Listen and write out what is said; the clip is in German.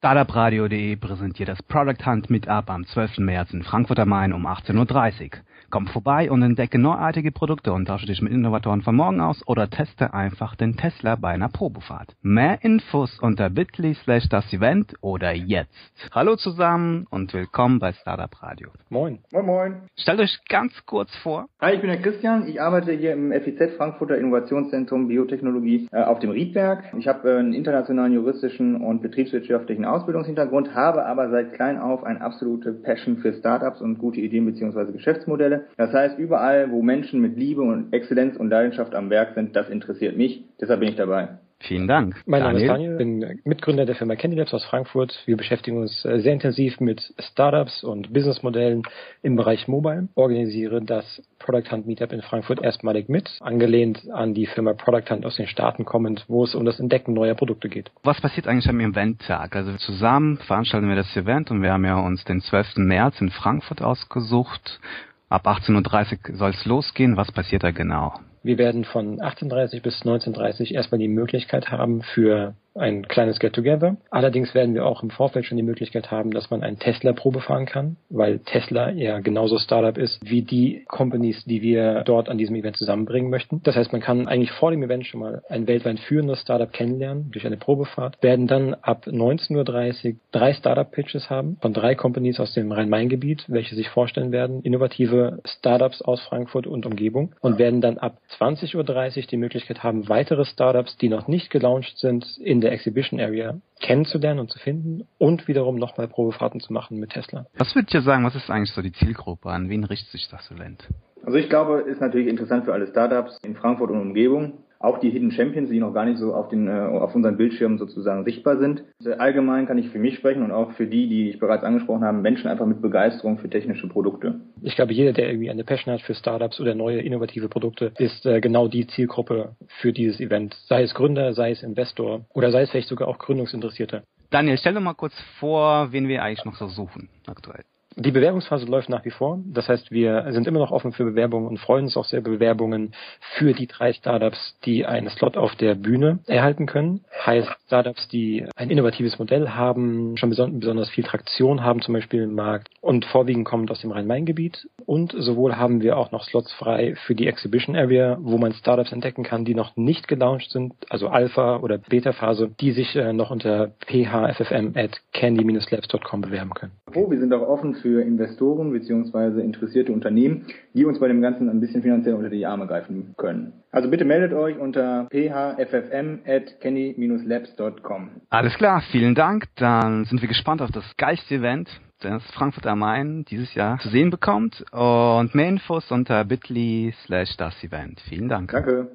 Startupradio.de präsentiert das Product Hunt Meetup am 12. März in Frankfurt am Main um 18.30 Uhr. Komm vorbei und entdecke neuartige Produkte und tausche dich mit Innovatoren von morgen aus oder teste einfach den Tesla bei einer Probefahrt. Mehr Infos unter bit.ly slash das Event oder jetzt. Hallo zusammen und willkommen bei Startup Radio. Moin. Moin Moin. Stellt euch ganz kurz vor. Hi, ich bin der Christian. Ich arbeite hier im FIZ Frankfurter Innovationszentrum Biotechnologie äh, auf dem Riedberg. Ich habe äh, einen internationalen juristischen und betriebswirtschaftlichen Ausbildungshintergrund, habe aber seit klein auf eine absolute Passion für Startups und gute Ideen bzw. Geschäftsmodelle. Das heißt, überall, wo Menschen mit Liebe und Exzellenz und Leidenschaft am Werk sind, das interessiert mich. Deshalb bin ich dabei. Vielen Dank. Mein Name ist Daniel, bin Mitgründer der Firma Candy Labs aus Frankfurt. Wir beschäftigen uns äh, sehr intensiv mit Startups und Businessmodellen im Bereich Mobile, organisiere das Product Hunt Meetup in Frankfurt erstmalig mit, angelehnt an die Firma Product Hunt aus den Staaten kommend, wo es um das Entdecken neuer Produkte geht. Was passiert eigentlich am Eventtag? Also zusammen veranstalten wir das Event und wir haben ja uns den 12. März in Frankfurt ausgesucht. Ab 18.30 Uhr soll es losgehen. Was passiert da genau? Wir werden von 18.30 bis 19.30 erstmal die Möglichkeit haben für ein kleines Get-Together. Allerdings werden wir auch im Vorfeld schon die Möglichkeit haben, dass man einen Tesla-Probe fahren kann, weil Tesla ja genauso Startup ist wie die Companies, die wir dort an diesem Event zusammenbringen möchten. Das heißt, man kann eigentlich vor dem Event schon mal ein weltweit führendes Startup kennenlernen durch eine Probefahrt, werden dann ab 19.30 Uhr drei Startup-Pitches haben von drei Companies aus dem Rhein-Main-Gebiet, welche sich vorstellen werden, innovative Startups aus Frankfurt und Umgebung und werden dann ab 20.30 Uhr die Möglichkeit haben, weitere Startups, die noch nicht gelauncht sind, in der Exhibition Area kennenzulernen und zu finden und wiederum nochmal Probefahrten zu machen mit Tesla. Was würdet ihr sagen, was ist eigentlich so die Zielgruppe? An wen richtet sich das Event? Also ich glaube, ist natürlich interessant für alle Startups in Frankfurt und Umgebung. Auch die Hidden Champions, die noch gar nicht so auf, den, äh, auf unseren Bildschirmen sozusagen sichtbar sind. Also allgemein kann ich für mich sprechen und auch für die, die ich bereits angesprochen habe, Menschen einfach mit Begeisterung für technische Produkte. Ich glaube, jeder, der irgendwie eine Passion hat für Startups oder neue innovative Produkte, ist äh, genau die Zielgruppe für dieses Event. Sei es Gründer, sei es Investor oder sei es vielleicht sogar auch Gründungsinteressierte. Daniel, stell doch mal kurz vor, wen wir eigentlich noch so suchen aktuell. Die Bewerbungsphase läuft nach wie vor. Das heißt, wir sind immer noch offen für Bewerbungen und freuen uns auch sehr über Bewerbungen für die drei Startups, die einen Slot auf der Bühne erhalten können. Heißt Startups, die ein innovatives Modell haben, schon besonders viel Traktion haben, zum Beispiel im Markt und vorwiegend kommend aus dem Rhein-Main-Gebiet. Und sowohl haben wir auch noch Slots frei für die Exhibition Area, wo man Startups entdecken kann, die noch nicht gelauncht sind, also Alpha- oder Beta-Phase, die sich äh, noch unter phffm at candy-labs.com bewerben können. Oh, wir sind auch offen für Investoren bzw. interessierte Unternehmen, die uns bei dem Ganzen ein bisschen finanziell unter die Arme greifen können. Also bitte meldet euch unter phffm@kenny-labs.com. Alles klar, vielen Dank. Dann sind wir gespannt auf das geilste Event, das Frankfurt am Main dieses Jahr zu sehen bekommt. Und mehr Infos unter bit.ly slash das Event. Vielen Dank. Danke.